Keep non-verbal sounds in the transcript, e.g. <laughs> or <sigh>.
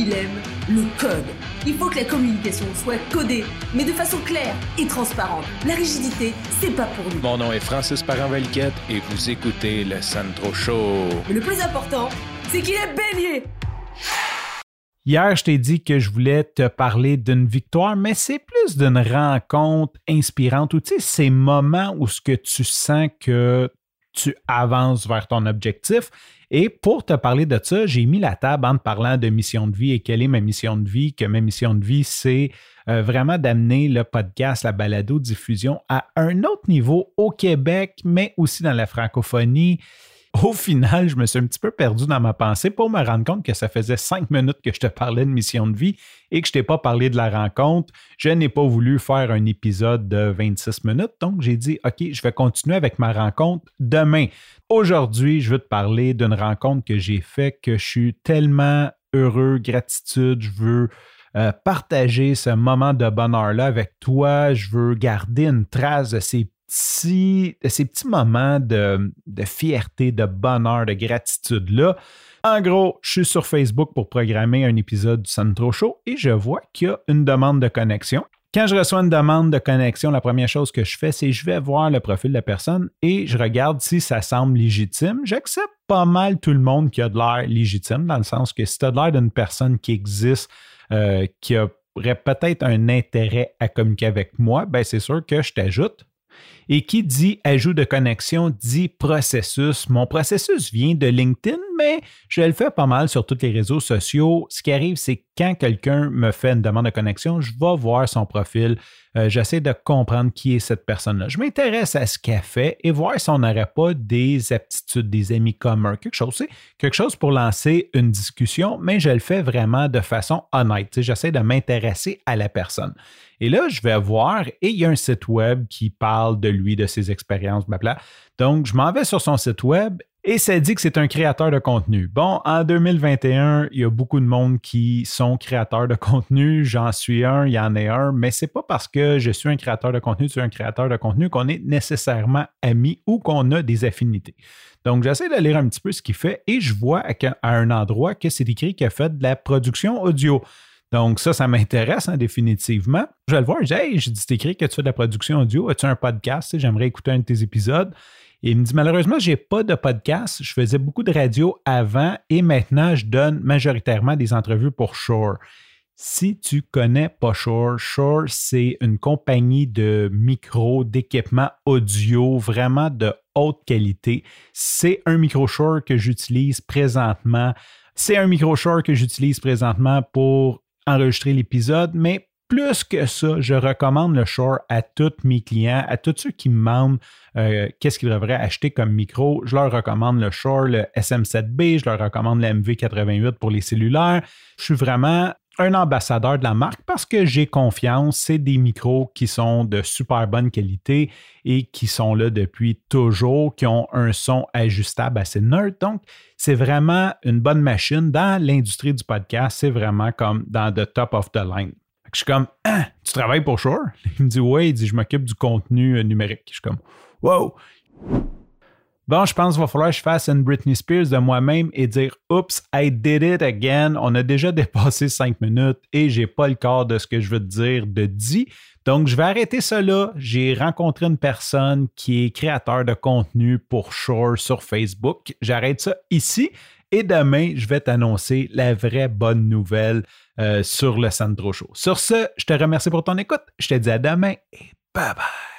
il aime le code. Il faut que la communication soit codée, mais de façon claire et transparente. La rigidité, c'est pas pour nous. Mon nom est Francis parent et vous écoutez le Sandro Show. Mais le plus important, c'est qu'il est bélier. Hier, je t'ai dit que je voulais te parler d'une victoire, mais c'est plus d'une rencontre inspirante ou tu sais, ces moments où ce que tu sens que tu avances vers ton objectif. Et pour te parler de ça, j'ai mis la table en te parlant de mission de vie et quelle est ma mission de vie, que ma mission de vie, c'est euh, vraiment d'amener le podcast, la balado-diffusion à un autre niveau au Québec, mais aussi dans la francophonie <laughs> au final, je me suis un petit peu perdu dans ma pensée pour me rendre compte que ça faisait cinq minutes que je te parlais de mission de vie et que je t'ai pas parlé de la rencontre. Je n'ai pas voulu faire un épisode de 26 minutes, donc j'ai dit, OK, je vais continuer avec ma rencontre demain. Aujourd'hui, je veux te parler d'une rencontre que j'ai faite que je suis tellement heureux, gratitude, je veux euh, partager ce moment de bonheur-là avec toi. Je veux garder une trace de ces ces petits moments de, fierté, de bonheur, de gratitude-là. En gros, je suis sur Facebook pour programmer un épisode du Centro Show et je vois qu'il y a une demande de connexion. Quand je reçois une demande de connexion, la première chose que je fais, c'est je vais voir le profil de la personne et je regarde si ça semble légitime. J'accepte pas mal tout le monde qui a de l'air légitime, dans le sens que si tu as de l'air d'une personne qui existe, euh, qui aurait peut-être un intérêt à communiquer avec moi, ben c'est sûr que je t'ajoute. Et qui dit ajout de connexion dit processus. Mon processus vient de LinkedIn, mais je le fais pas mal sur tous les réseaux sociaux. Ce qui arrive, c'est quand quelqu'un me fait une demande de connexion, je vais voir son profil. Euh, j'essaie de comprendre qui est cette personne-là. Je m'intéresse à ce qu'elle fait et voir si on n'aurait pas des aptitudes, des amis communs, quelque chose. quelque chose pour lancer une discussion, mais je le fais vraiment de façon honnête. J'essaie de m'intéresser à la personne. Et là, je vais voir et il y a un site web qui parle de lui, de ses expériences, blabla. Donc, je m'en vais sur son site web et ça dit que c'est un créateur de contenu. Bon, en 2021, il y a beaucoup de monde qui sont créateurs de contenu. J'en suis un, il y en a un, mais c'est pas parce que je suis un créateur de contenu, tu es un créateur de contenu qu'on est nécessairement amis ou qu'on a des affinités. Donc, j'essaie de lire un petit peu ce qu'il fait et je vois à un endroit que c'est écrit qu'il a fait de la production audio. Donc, ça, ça m'intéresse hein, définitivement. Je vais le voir. J'ai hey, dit, c'est écrit que tu fais de la production audio. As-tu un podcast? J'aimerais écouter un de tes épisodes. Il me dit, malheureusement, je n'ai pas de podcast. Je faisais beaucoup de radio avant et maintenant, je donne majoritairement des entrevues pour Shore. Si tu connais pas Shore, Shore, c'est une compagnie de micros, d'équipements audio vraiment de haute qualité. C'est un micro Shore que j'utilise présentement. C'est un micro Shore que j'utilise présentement pour enregistrer l'épisode, mais plus que ça, je recommande le Shure à tous mes clients, à tous ceux qui me demandent euh, qu'est-ce qu'ils devraient acheter comme micro. Je leur recommande le Shure, le SM7B, je leur recommande le MV88 pour les cellulaires. Je suis vraiment un ambassadeur de la marque parce que j'ai confiance. C'est des micros qui sont de super bonne qualité et qui sont là depuis toujours, qui ont un son ajustable assez neutre. Donc, c'est vraiment une bonne machine. Dans l'industrie du podcast, c'est vraiment comme dans the top of the line. Je suis comme, ah, <clears throat> tu travailles pour Shure? <laughs> Il me dit, oui, il dit, je m'occupe du contenu euh, numérique. Je suis comme, wow! Bon, je pense qu'il va falloir que je fasse une Britney Spears de moi-même et dire Oups, I did it again. On a déjà <laughs> dépassé cinq minutes et j'ai pas le corps de ce que je veux te dire de dit. Donc, je vais arrêter cela. J'ai rencontré une personne qui est créateur de contenu pour Shore sur Facebook. J'arrête ça ici. Et demain, je vais t'annoncer la vraie bonne nouvelle euh, sur le Sandro Show. Sur ce, je te remercie pour ton écoute. Je te dis à demain et bye bye.